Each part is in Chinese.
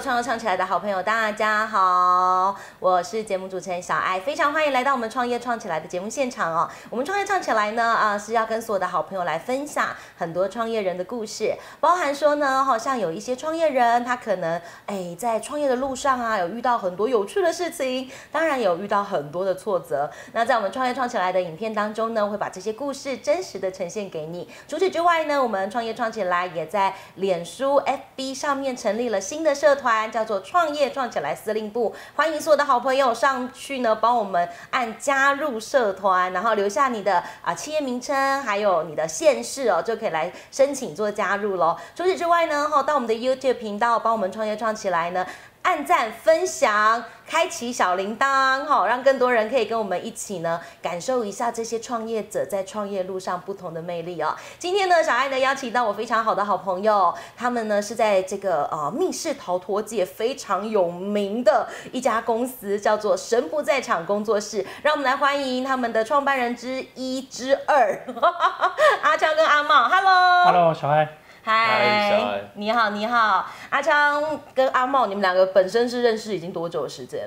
创业创起来的好朋友，大家好，我是节目主持人小爱，非常欢迎来到我们创业创起来的节目现场哦。我们创业创起来呢，啊，是要跟所有的好朋友来分享很多创业人的故事，包含说呢，好像有一些创业人，他可能哎在创业的路上啊，有遇到很多有趣的事情，当然有遇到很多的挫折。那在我们创业创起来的影片当中呢，会把这些故事真实的呈现给你。除此之外呢，我们创业创起来也在脸书 FB 上面成立了新的社团，叫做创业创起来司令部，欢迎所有的好朋友上去呢，帮我们按加入社团，然后留下你的啊企业名称，还有你的县市哦，就可以来申请做加入喽。除此之外呢，哈，到我们的 YouTube 频道帮我们创业创起来呢。按赞、分享、开启小铃铛，哈，让更多人可以跟我们一起呢，感受一下这些创业者在创业路上不同的魅力哦。今天呢，小爱呢邀请到我非常好的好朋友，他们呢是在这个呃密室逃脱界非常有名的一家公司，叫做神不在场工作室。让我们来欢迎他们的创办人之一之二，阿强跟阿茂，Hello。Hello，小爱。嗨，你好，你好，阿昌跟阿茂，你们两个本身是认识已经多久的时间？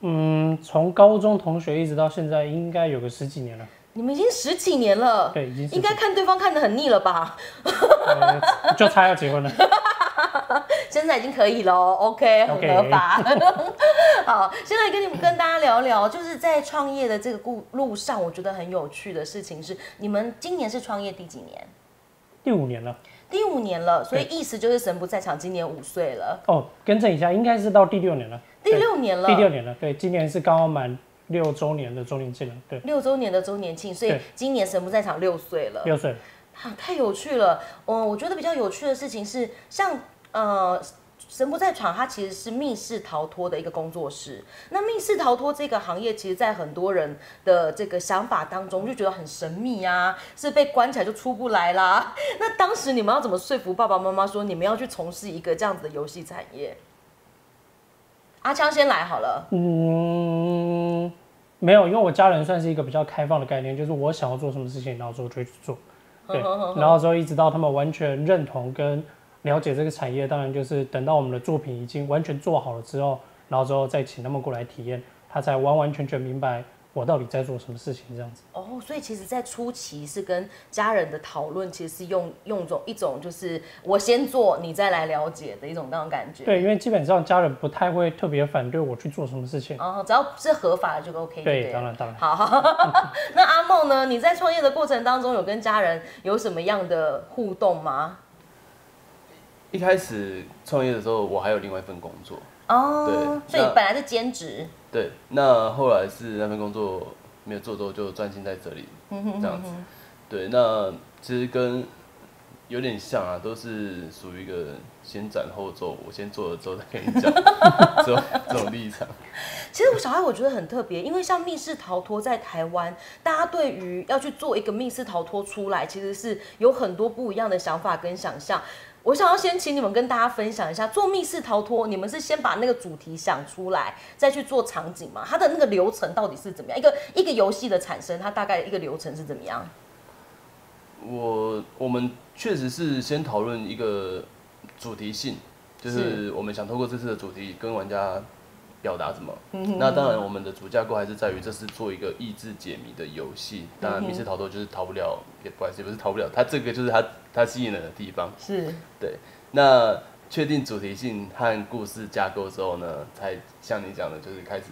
嗯，从高中同学一直到现在，应该有个十几年了。你们已经十几年了，对，已经应该看对方看得很腻了吧？呃就差要结婚了。现在已经可以了哦，OK，很合法。好，现在跟你们跟大家聊聊，就是在创业的这个路路上，我觉得很有趣的事情是，你们今年是创业第几年？第五年了。第五年了，所以意思就是神不在场，今年五岁了，哦，更正一下，应该是到第六年了。第六年了，第六年了。对，今年是刚好满六周年的周年庆了。对，六周年的周年庆，所以今年神不在场六岁了。六岁。啊，太有趣了！嗯，我觉得比较有趣的事情是，像呃，神不在场，它其实是密室逃脱的一个工作室。那密室逃脱这个行业，其实在很多人的这个想法当中，就觉得很神秘啊，是被关起来就出不来啦。那当时你们要怎么说服爸爸妈妈说你们要去从事一个这样子的游戏产业？阿枪先来好了。嗯，没有，因为我家人算是一个比较开放的概念，就是我想要做什么事情，然后之后就去做。对，然后之后一直到他们完全认同跟了解这个产业，当然就是等到我们的作品已经完全做好了之后，然后之后再请他们过来体验，他才完完全全明白我到底在做什么事情这样子。哦，所以其实，在初期是跟家人的讨论，其实是用用种一种就是我先做，你再来了解的一种那种感觉。，对，因为基本上家人不太会特别反对我去做什么事情。哦，只要是合法的就 OK 就对，当然当然。好 那阿梦呢？你在创业的过程当中，有跟家人有什么样的互动吗？一开始创业的时候，我还有另外一份工作，哦，对所以本来是兼职，对，那后来是那份工作没有做之后，就专心在这里，嗯这样子。对，那其实跟有点像啊，都是属于一个先斩后奏，我先做了之后再跟你讲，这种这种立场。其实我小孩我觉得很特别，因为像密室逃脱在台湾，大家对于要去做一个密室逃脱出来，其实是有很多不一样的想法跟想象。我想要先请你们跟大家分享一下，做密室逃脱，你们是先把那个主题想出来，再去做场景吗？它的那个流程到底是怎么样？一个一个游戏的产生，它大概一个流程是怎么样？我我们确实是先讨论一个主题性，就是我们想透过这次的主题跟玩家表达什么。那当然，我们的主架构还是在于这是做一个益智解谜的游戏。当然，密室逃脱就是逃不了，也不好意思，也不是逃不了，它这个就是它它吸引人的地方。是对，那确定主题性和故事架构之后呢，才像你讲的，就是开始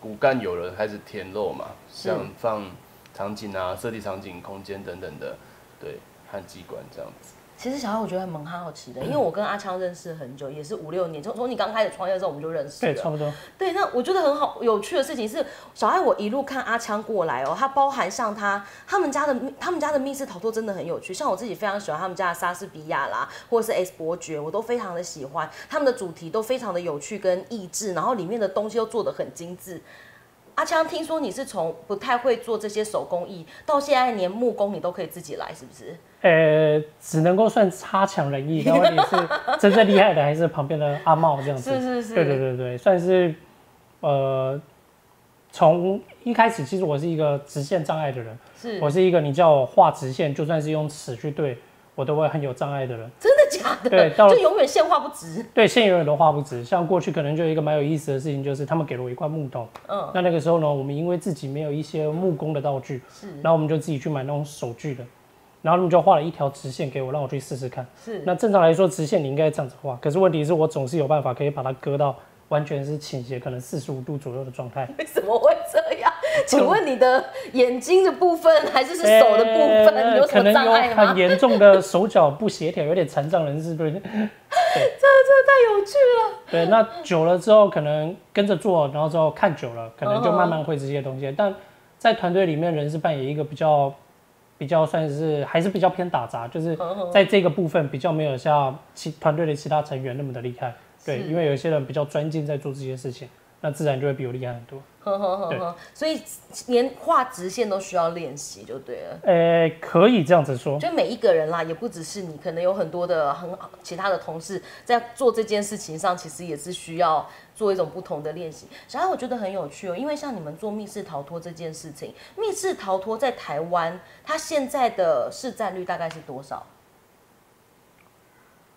骨干有了，开始填肉嘛，是像放场景啊、设计场景、空间等等的，对，和机关这样子。其实小孩我觉得蛮好奇的，因为我跟阿昌认识很久，也是五六年，从从你刚开始创业的时候我们就认识了。对，差不多。对，那我觉得很好有趣的事情是，小爱我一路看阿昌过来哦，他包含像他他们家的他们家的密室逃脱真的很有趣，像我自己非常喜欢他们家的莎士比亚啦，或者是 S 伯爵，我都非常的喜欢，他们的主题都非常的有趣跟益智，然后里面的东西又做的很精致。阿强，听说你是从不太会做这些手工艺，到现在连木工你都可以自己来，是不是？呃，只能够算差强人意，但问题是真正厉害的还是旁边的阿茂这样子。是是是对对对对，算是呃，从一开始其实我是一个直线障碍的人，是我是一个你叫我画直线，就算是用尺去对我都会很有障碍的人。真的假假的？对到就永远线画不直。对，线永远都画不直。像过去可能就有一个蛮有意思的事情，就是他们给了我一块木头，嗯，那那个时候呢，我们因为自己没有一些木工的道具，是然后我们就自己去买那种手锯的，然后他们就画了一条直线给我，让我去试试看。是。那正常来说，直线你应该这样子画，可是问题是我总是有办法可以把它割到完全是倾斜，可能四十五度左右的状态。为什么会这样？请问你的眼睛的部分还是是手的部分？有什么可能有障碍吗很？严重的手脚不协调，有点残障人士，对不 对？太有趣了。对，那久了之后，可能跟着做，然后之后看久了，可能就慢慢会这些东西。但在团队里面，人是扮演一个比较比较算是还是比较偏打杂，就是在这个部分比较没有像其团队的其他成员那么的厉害。对，因为有一些人比较专精在做这些事情，那自然就会比我厉害很多。呵呵呵呵，所以连画直线都需要练习，就对了。呃，可以这样子说。就每一个人啦，也不只是你，可能有很多的很好其他的同事在做这件事情上，其实也是需要做一种不同的练习。小爱，我觉得很有趣哦，因为像你们做密室逃脱这件事情，密室逃脱在台湾，它现在的市占率大概是多少？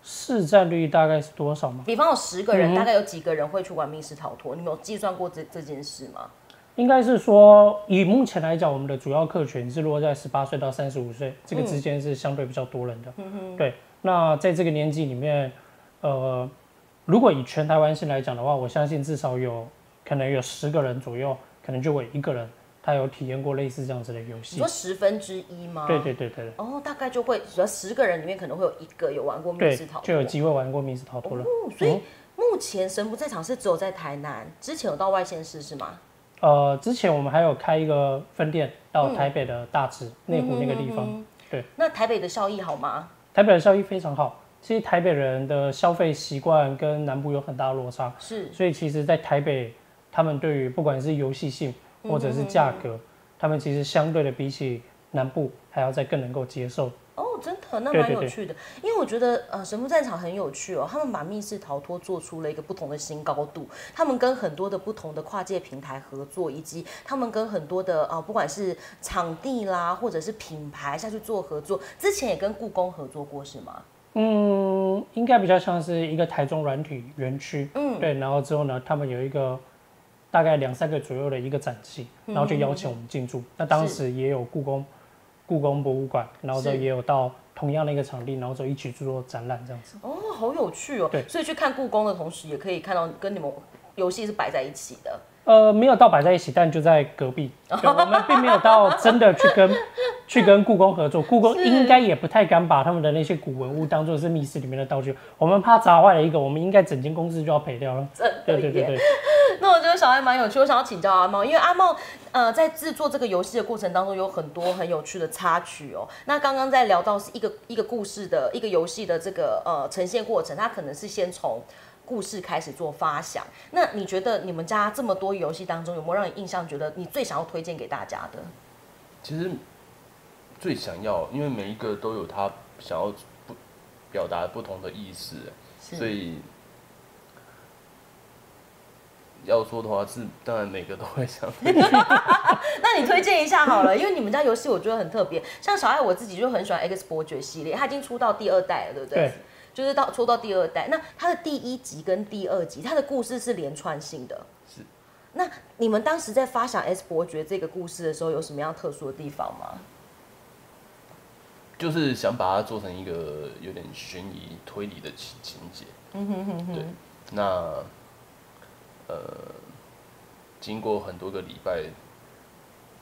市占率大概是多少吗？比方有十个人，嗯大概有几个人会去玩密室逃脱？你们有计算过这这件事吗？应该是说，以目前来讲，我们的主要客群是落在十八岁到三十五岁这个之间是相对比较多人的。对，那在这个年纪里面，呃，如果以全台湾性来讲的话，我相信至少有可能有十个人左右，可能就会一个人他有体验过类似这样子的游戏你说。十分之一吗？对对对对对哦，大概就会，只要十个人里面可能会有一个有玩过密室逃，脱，就有机会玩过密室逃脱了。哦，所以目前神不在场是只有在台南，之前有到外县市是吗？呃，之前我们还有开一个分店到台北的大直内湖那个地方。嗯对，那台北的效益好吗？台北的效益非常好。其实台北人的消费习惯跟南部有很大的落差，是所以其实，在台北，他们对于不管是游戏性或者是价格，他们其实相对的比起南部还要再更能够接受。哦，真的，那蛮有趣的。因为我觉得呃，神父战场很有趣哦，他们把密室逃脱做出了一个不同的新高度。他们跟很多的不同的跨界平台合作，以及他们跟很多的呃，不管是场地啦，或者是品牌下去做合作。之前也跟故宫合作过是吗？嗯，应该比较像是一个台中软体园区，嗯对，然后之后呢，他们有一个大概两三个左右的一个展期，然后就邀请我们进驻。那当时也有故宫故宫博物馆，然后就也有到同样的一个场地，然后就一起去做展览这样子。哦，好有趣哦。对所以去看故宫的同时，也可以看到跟你们游戏是摆在一起的。呃，没有到摆在一起，但就在隔壁。我们并没有到真的去跟 去跟故宫合作，故宫是应该也不太敢把他们的那些古文物当做是密室里面的道具。我们怕砸坏了一个，我们应该整间公司就要赔掉了。对对对对，那我觉得小爱蛮有趣，我想要请教阿茂，因为阿茂呃在制作这个游戏的过程当中有很多很有趣的插曲哦。那刚刚在聊到是一个一个故事的一个游戏的这个呃呈现过程，它可能是先从故事开始做发想。那你觉得你们家这么多游戏当中，有没有让你印象觉得你最想要推荐给大家的？其实最想要，因为每一个都有他想要不表达不同的意思，所以要说的话是，当然每个都会想。那你推荐一下好了，因为你们家游戏我觉得很特别，像小爱我自己就很喜欢 X 伯爵系列，它已经出到第二代了，对不对？对就是到抽到第二代，那它的第一集跟第二集，它的故事是连串性的。是。那你们当时在发想 S 伯爵这个故事的时候，有什么样特殊的地方吗？就是想把它做成一个有点悬疑推理的情情节。嗯哼哼哼。对，那呃，经过很多个礼拜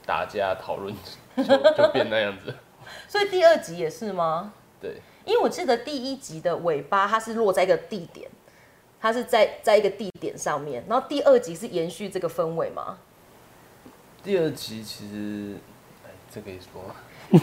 打架讨论，就就变那样子。所以第二集也是吗？对，因为我记得第一集的尾巴它是落在一个地点，它是在在一个地点上面，然后第二集是延续这个氛围吗？第二集其实，哎，这可以说吗？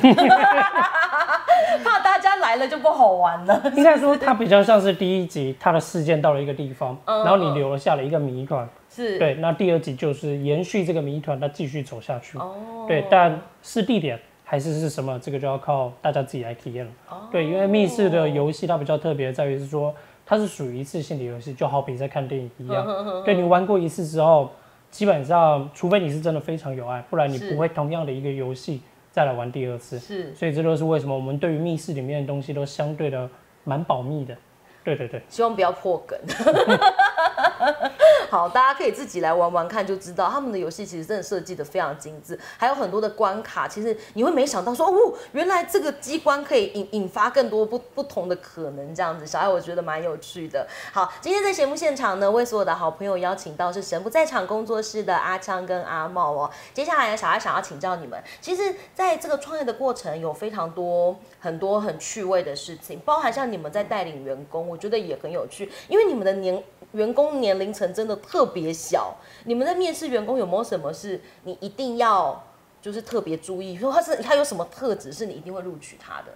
怕大家来了就不好玩了。应该说它比较像是第一集，它的事件到了一个地方，嗯然后你留下了一个谜团。是。对，那第二集就是延续这个谜团，它继续走下去。哦。对，但是地点还是是什么，这个就要靠大家自己来体验了。哦对，因为密室的游戏它比较特别在于是说，它是属于一次性的游戏，就好比在看电影一样。对你玩过一次之后，基本上除非你是真的非常有爱，不然你不会同样的一个游戏再来玩第二次。是。所以这就是为什么我们对于密室里面的东西都相对的蛮保密的。对对对，希望不要破梗。好，大家可以自己来玩玩看，就知道他们的游戏其实真的设计的非常精致，还有很多的关卡，其实你会没想到说，哦，原来这个机关可以引引发更多不不同的可能，这样子，小爱我觉得蛮有趣的。好，今天在节目现场呢，为所有的好朋友邀请到是神不在场工作室的阿昌跟阿茂哦。接下来，小爱想要请教你们，其实在这个创业的过程有非常多很多很趣味的事情，包含像你们在带领员工，我觉得也很有趣，因为你们的年。员工年龄层真的特别小，你们在面试员工有没有什么是你一定要就是特别注意，说他是他有什么特质是你一定会录取他的？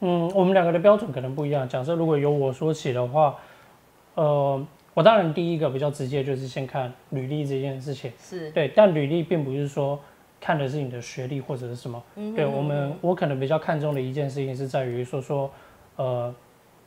嗯，我们两个的标准可能不一样。假设如果由我说起的话，呃，我当然第一个比较直接就是先看履历这件事情，是对，但履历并不是说看的是你的学历或者是什么，对我们我可能比较看重的一件事情是在于说说，呃，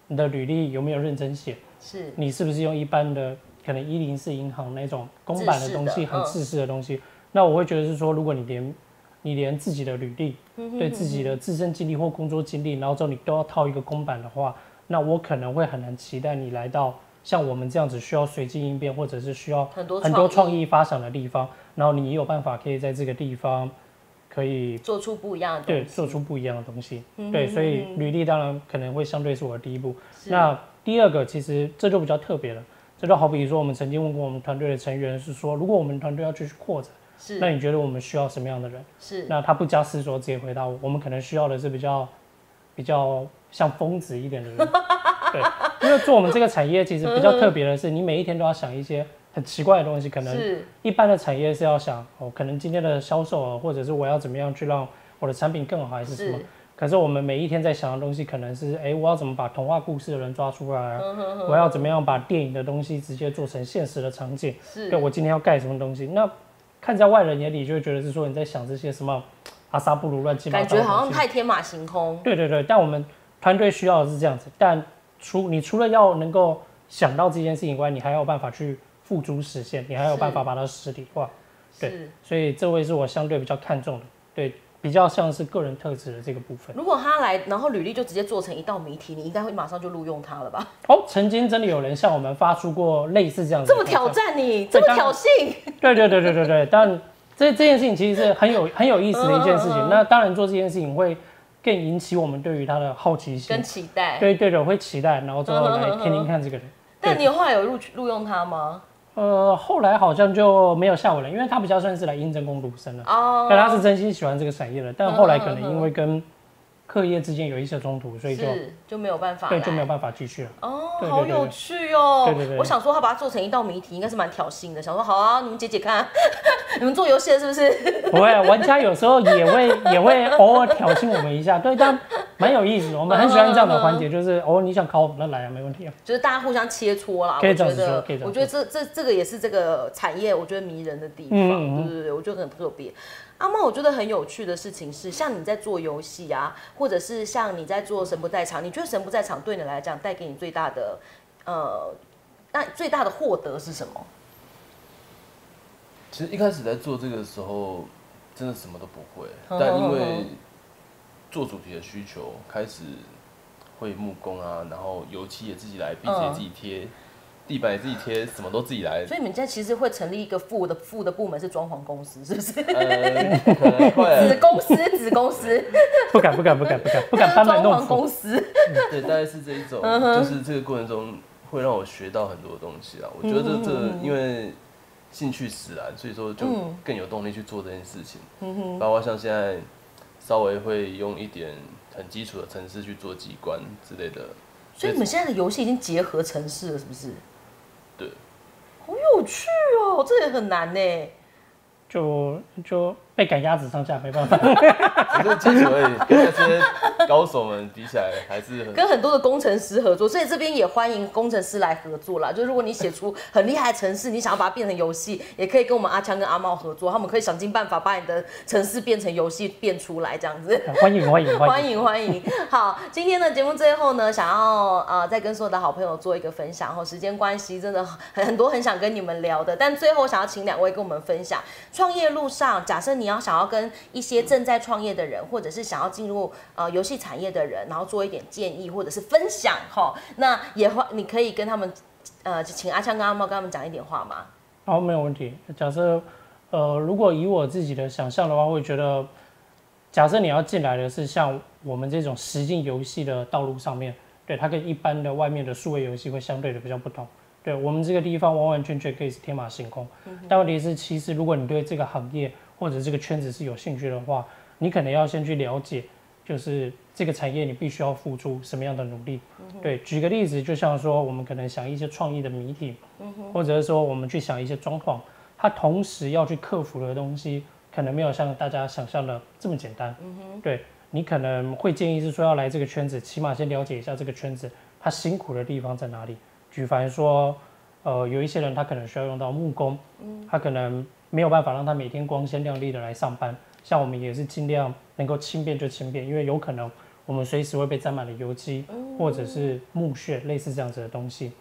你的履历有没有认真写。是。你是不是用一般的可能一零四银行那种公版的东西，很自式的东西？那我会觉得是说，如果你连你连自己的履历，对自己的自身经历或工作经历，然后之后你都要套一个公版的话，那我可能会很难期待你来到像我们这样子需要随机应变，或者是需要很多很多创意发想的地方，然后你有办法可以在这个地方可以做出不一样的对，做出不一样的东西。对，所以履历当然可能会相对是我的第一步。那第二个其实这就比较特别了，这就好比说我们曾经问过我们团队的成员是说，如果我们团队要继续扩展，是，那你觉得我们需要什么样的人？是，那他不加思索直接回答我，我们可能需要的是比较比较像疯子一点的人，对，因为做我们这个产业其实比较特别的是，你每一天都要想一些很奇怪的东西，可能一般的产业是要想哦，可能今天的销售啊，或者是我要怎么样去让我的产品更好，还是什么。可是我们每一天在想的东西，可能是，哎，我要怎么把童话故事的人抓出来？我要怎么样把电影的东西直接做成现实的场景？对，我今天要盖什么东西？那看在外人眼里，就会觉得是说你在想这些什么 阿萨布鲁乱七八糟，感觉好像太天马行空。对对对，但我们团队需要的是这样子。但除你除了要能够想到这件事情以外，你还有办法去付诸实现，你还有办法把它实体化。对，所以这位是我相对比较看重的。对。比较像是个人特质的这个部分。如果他来，然后履历就直接做成一道谜题，你应该会马上就录用他了吧？哦，曾经真的有人向我们发出过类似这样子，这么挑战你，这么挑衅。对对对对对对，但这这件事情其实是很有 很有意思的一件事情。那当然做这件事情会更引起我们对于他的好奇心跟期待。对对对，会期待，然后最后来听听看这个人。但你后来有录取录用他吗？呃，后来好像就没有下文了，因为他比较算是来应征工读生了。哦，但他是真心喜欢这个产业的，但后来可能因为跟。课业之间有一些冲突，所以就就没有办法，对，就没有办法继续了。哦，好有趣哦！对对对，我想说他把它做成一道谜题，应该是蛮挑衅的。想说好啊，你们解解看，你们做游戏的是不是？不会，玩家有时候也会也会偶尔挑衅我们一下，对，但蛮有意思的。我们很喜欢这样的环节，就是哦，你想考我们，那来啊，没问题啊。就是大家互相切磋啦。可以这样说，可以这样我觉得这这这个也是这个产业，我觉得迷人的地方。对对对，我觉得很特别。阿茂，我觉得很有趣的事情是，像你在做游戏啊，或者是像你在做神不在场，你觉得神不在场对你来讲带给你最大的，呃，那最大的获得是什么？其实一开始在做这个时候，真的什么都不会，但因为做主题的需求，开始会木工啊，然后油漆也自己来，壁纸也自己贴。地板也自己贴，什么都自己来。所以你们现在其实会成立一个副的副的部门，是装潢公司，是不是？子公司，子公司。不敢，不敢，不敢，不敢，不敢。装潢公司。对，大概是这一种，就是这个过程中会让我学到很多东西啊。我觉得这这因为兴趣使然，所以说就更有动力去做这件事情。嗯哼。包括像现在稍微会用一点很基础的城市去做机关之类的。所以你们现在的游戏已经结合城市了，是不是？对，好有趣哦，这也很难呢。就就。被赶鸭子上架没办法，只是基础而已，跟那些高手们比起来还是很跟很多的工程师合作，所以这边也欢迎工程师来合作啦。就如果你写出很厉害的城市，你想要把它变成游戏，也可以跟我们阿强跟阿茂合作，他们可以想尽办法把你的城市变成游戏变出来，这样子。欢迎欢迎欢迎欢迎！好，今天的节目最后呢，想要呃再跟所有的好朋友做一个分享，后时间关系真的很很多很想跟你们聊的，但最后想要请两位跟我们分享创业路上，假设你。要想要跟一些正在创业的人，或者是想要进入呃游戏产业的人，然后做一点建议或者是分享哈，那也会你可以跟他们呃，请阿强跟阿茂跟他们讲一点话吗？好，没有问题。假设呃，如果以我自己的想象的话，会觉得，假设你要进来的是像我们这种实境游戏的道路上面，对它跟一般的外面的数位游戏会相对的比较不同。对我们这个地方完完全全可以是天马行空，但问题是，其实如果你对这个行业或者这个圈子是有兴趣的话，你可能要先去了解，就是这个产业你必须要付出什么样的努力。对，举个例子，就像说我们可能想一些创意的谜题，或者是说我们去想一些装潢，它同时要去克服的东西，可能没有像大家想象的这么简单。对你可能会建议是说要来这个圈子，起码先了解一下这个圈子它辛苦的地方在哪里。举凡说，呃，有一些人他可能需要用到木工，他可能没有办法让他每天光鲜亮丽的来上班。像我们也是尽量能够轻便就轻便，因为有可能我们随时会被沾满了油漆或者是木屑，类似这样子的东西。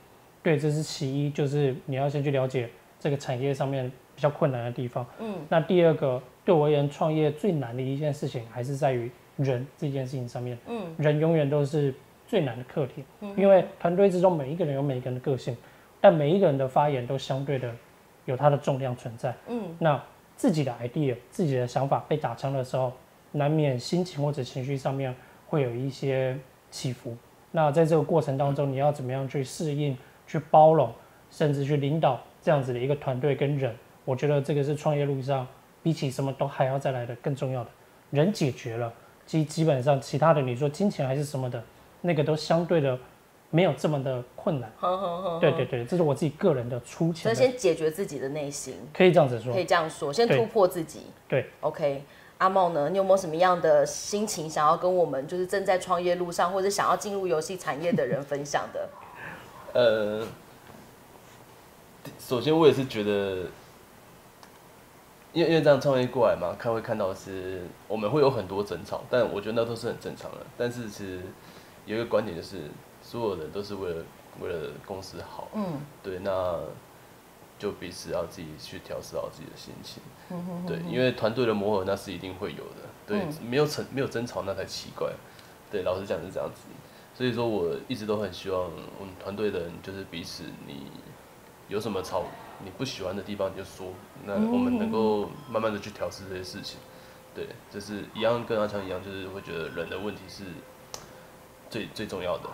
对，这是其一，就是你要先去了解这个产业上面比较困难的地方。嗯，那第二个，对我而言，创业最难的一件事情还是在于人这件事情上面。嗯，人永远都是。最难的课题，因为团队之中每一个人有每一个人的个性，但每一个人的发言都相对的有它的重量存在。嗯，那自己的 idea、自己的想法被打枪的时候，难免心情或者情绪上面会有一些起伏。那在这个过程当中，你要怎么样去适应、去包容，甚至去领导这样子的一个团队跟人？我觉得这个是创业路上比起什么都还要再来的更重要的。人解决了，基基本上其他的你说金钱还是什么的。那个都相对的没有这么的困难，对对对，这是我自己个人的出钱。先解决自己的内心，可以这样子说，可以这样说，先突破自己。对，OK，阿茂呢，你有没有什么样的心情想要跟我们就是正在创业路上或者想要进入游戏产业的人分享的？呃，首先我也是觉得，因为因为这样创业过来嘛，看会看到是我们会有很多争吵，但我觉得那都是很正常的。但是其实。有一个观点就是，所有人都是为了为了公司好，嗯，对，那就彼此要自己去调试好自己的心情，嗯对，因为团队的磨合那是一定会有的，对，没有争没有争吵那才奇怪，对，老实讲是这样子，所以说我一直都很希望我们团队的人就是彼此你有什么吵你不喜欢的地方你就说，那我们能够慢慢的去调试这些事情，对，就是一样跟阿强一样，就是会觉得人的问题是。最最重要的，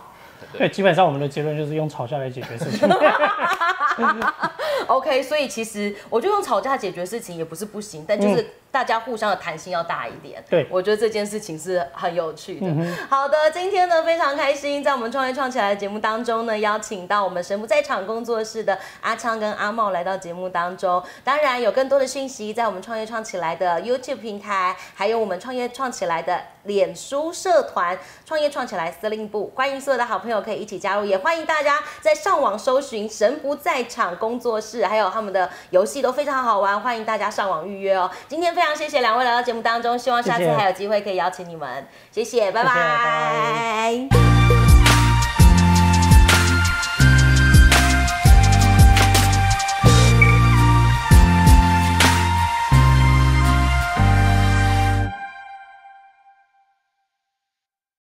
对，基本上我们的结论就是用吵架来解决事情。OK，所以其实我就用吵架解决事情也不是不行，但就是大家互相的弹性要大一点。对，我觉得这件事情是很有趣的。好的，今天呢非常开心，在我们创业创起来的节目当中呢，邀请到我们神不在场工作室的阿昌跟阿茂来到节目当中。当然有更多的讯息在我们创业创起来的 YouTube 平台，还有我们创业创起来的脸书社团“创业创起来司令部”，欢迎所有的好朋友可以一起加入，也欢迎大家在上网搜寻神不在。场工作室，还有他们的游戏都非常好玩，欢迎大家上网预约哦。今天非常谢谢两位来到节目当中，希望下次还有机会可以邀请你们，谢谢，拜。拜。